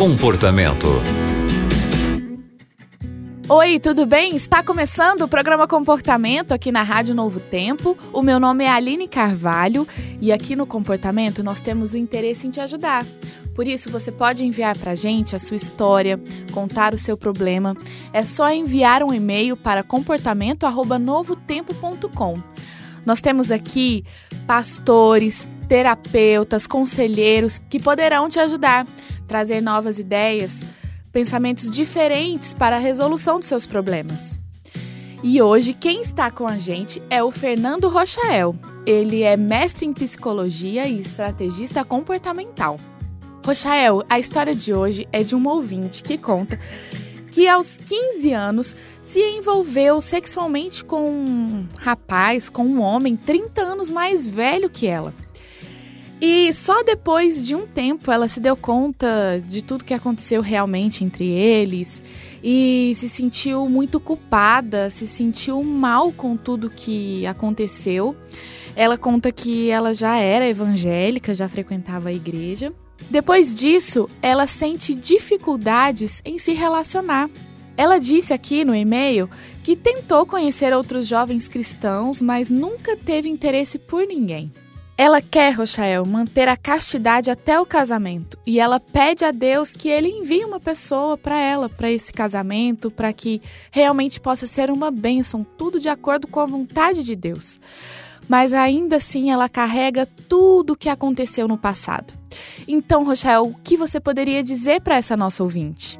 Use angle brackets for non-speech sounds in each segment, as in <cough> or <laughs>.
Comportamento. Oi, tudo bem? Está começando o programa Comportamento aqui na Rádio Novo Tempo. O meu nome é Aline Carvalho e aqui no Comportamento nós temos o interesse em te ajudar. Por isso, você pode enviar para a gente a sua história, contar o seu problema. É só enviar um e-mail para comportamento@novotempo.com. Nós temos aqui pastores, terapeutas, conselheiros que poderão te ajudar, trazer novas ideias pensamentos diferentes para a resolução dos seus problemas. E hoje quem está com a gente é o Fernando Rochael. Ele é mestre em psicologia e estrategista comportamental. Rochael, a história de hoje é de um ouvinte que conta que aos 15 anos se envolveu sexualmente com um rapaz, com um homem 30 anos mais velho que ela. E só depois de um tempo ela se deu conta de tudo que aconteceu realmente entre eles e se sentiu muito culpada, se sentiu mal com tudo que aconteceu. Ela conta que ela já era evangélica, já frequentava a igreja. Depois disso, ela sente dificuldades em se relacionar. Ela disse aqui no e-mail que tentou conhecer outros jovens cristãos, mas nunca teve interesse por ninguém. Ela quer, Rochael, manter a castidade até o casamento e ela pede a Deus que ele envie uma pessoa para ela, para esse casamento, para que realmente possa ser uma bênção, tudo de acordo com a vontade de Deus. Mas ainda assim ela carrega tudo o que aconteceu no passado. Então, Rochael, o que você poderia dizer para essa nossa ouvinte?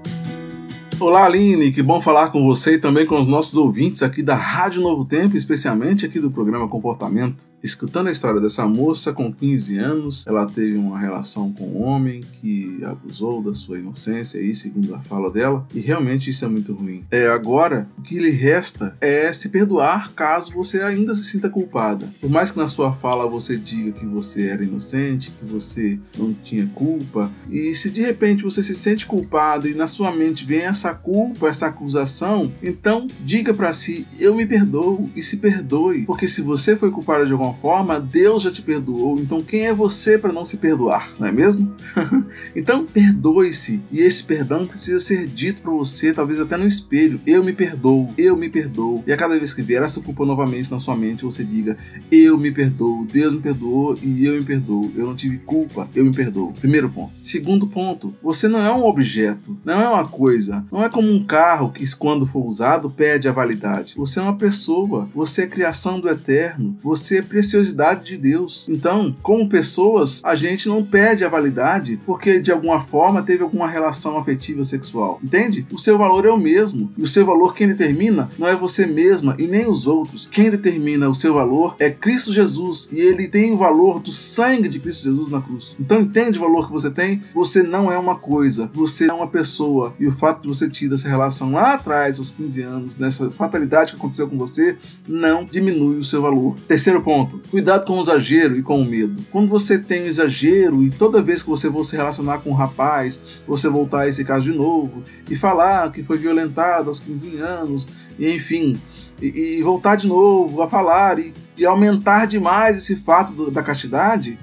Olá, Aline, que bom falar com você e também com os nossos ouvintes aqui da Rádio Novo Tempo, especialmente aqui do programa Comportamento. Escutando a história dessa moça, com 15 anos, ela teve uma relação com um homem que abusou da sua inocência, aí, segundo a fala dela, e realmente isso é muito ruim. É, agora, o que lhe resta é se perdoar caso você ainda se sinta culpada. Por mais que na sua fala você diga que você era inocente, que você não tinha culpa, e se de repente você se sente culpado e na sua mente vem essa culpa, essa acusação, então diga para si: eu me perdoo e se perdoe, porque se você foi culpado de alguma forma, Deus já te perdoou. Então quem é você para não se perdoar, não é mesmo? <laughs> então perdoe-se. E esse perdão precisa ser dito para você, talvez até no espelho. Eu me perdoo, eu me perdoo. E a cada vez que vier essa culpa novamente na sua mente, você diga: Eu me perdoo, Deus me perdoou e eu me perdoo. Eu não tive culpa, eu me perdoo. Primeiro ponto. Segundo ponto, você não é um objeto, não é uma coisa, não é como um carro que quando for usado perde a validade. Você é uma pessoa, você é criação do eterno, você é preciosidade de Deus. Então, como pessoas, a gente não perde a validade porque de alguma forma teve alguma relação afetiva sexual. Entende? O seu valor é o mesmo. E o seu valor quem determina não é você mesma e nem os outros. Quem determina o seu valor é Cristo Jesus e ele tem o valor do sangue de Cristo Jesus na cruz. Então entende o valor que você tem? Você não é uma coisa, você é uma pessoa. E o fato de você ter essa relação lá atrás, aos 15 anos, nessa fatalidade que aconteceu com você, não diminui o seu valor. Terceiro ponto ponto. Cuidado com o exagero e com o medo. Quando você tem exagero e toda vez que você for se relacionar com um rapaz, você voltar a esse caso de novo e falar que foi violentado aos 15 anos, e enfim, e, e voltar de novo a falar e, e aumentar demais esse fato do, da castidade,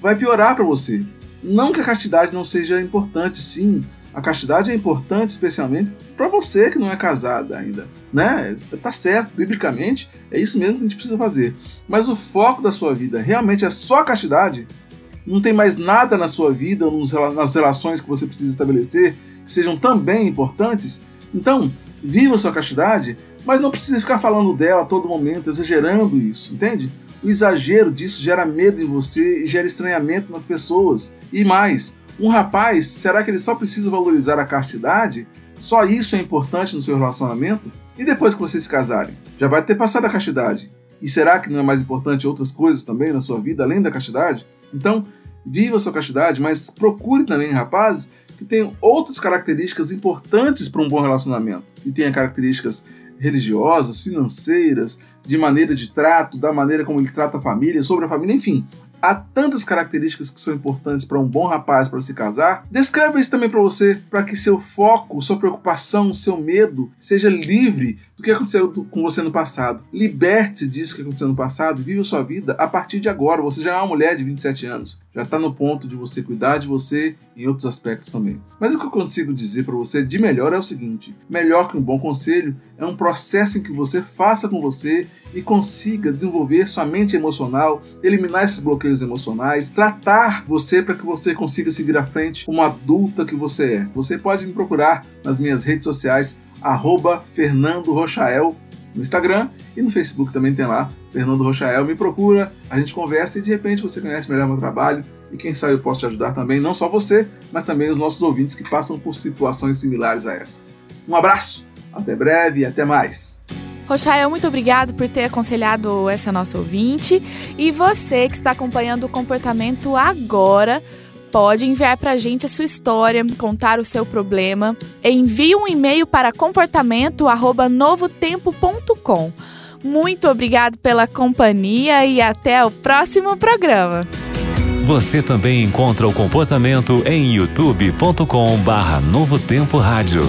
vai piorar para você. Não que a castidade não seja importante, sim, a castidade é importante especialmente para você que não é casada ainda, né? Tá certo, biblicamente é isso mesmo que a gente precisa fazer. Mas o foco da sua vida realmente é só a castidade? Não tem mais nada na sua vida, nas relações que você precisa estabelecer que sejam também importantes? Então, viva sua castidade, mas não precisa ficar falando dela a todo momento, exagerando isso, entende? O exagero disso gera medo em você e gera estranhamento nas pessoas. E mais, um rapaz, será que ele só precisa valorizar a castidade? Só isso é importante no seu relacionamento? E depois que vocês se casarem? Já vai ter passado a castidade. E será que não é mais importante outras coisas também na sua vida, além da castidade? Então, viva a sua castidade, mas procure também rapazes que tenham outras características importantes para um bom relacionamento. E tenha características religiosas, financeiras, de maneira de trato, da maneira como ele trata a família, sobre a família, enfim há tantas características que são importantes para um bom rapaz para se casar, descreva isso também para você, para que seu foco, sua preocupação, seu medo seja livre do que aconteceu com você no passado. Liberte-se disso que aconteceu no passado e viva sua vida a partir de agora. Você já é uma mulher de 27 anos, já está no ponto de você cuidar de você em outros aspectos também. Mas o que eu consigo dizer para você de melhor é o seguinte: melhor que um bom conselho é um processo em que você faça com você e consiga desenvolver sua mente emocional, eliminar esses bloqueios emocionais, tratar você para que você consiga seguir à frente como adulta que você é. Você pode me procurar nas minhas redes sociais arroba Fernando Rochael no Instagram e no Facebook também tem lá, Fernando Rochael. Me procura, a gente conversa e de repente você conhece melhor meu trabalho e quem sabe eu posso te ajudar também, não só você, mas também os nossos ouvintes que passam por situações similares a essa. Um abraço, até breve e até mais. Rochael, muito obrigado por ter aconselhado essa nossa ouvinte. E você que está acompanhando o comportamento agora, pode enviar para a gente a sua história, contar o seu problema. Envie um e-mail para comportamento@novotempo.com. Muito obrigado pela companhia e até o próximo programa. Você também encontra o comportamento em youtube.com/novotempo rádio.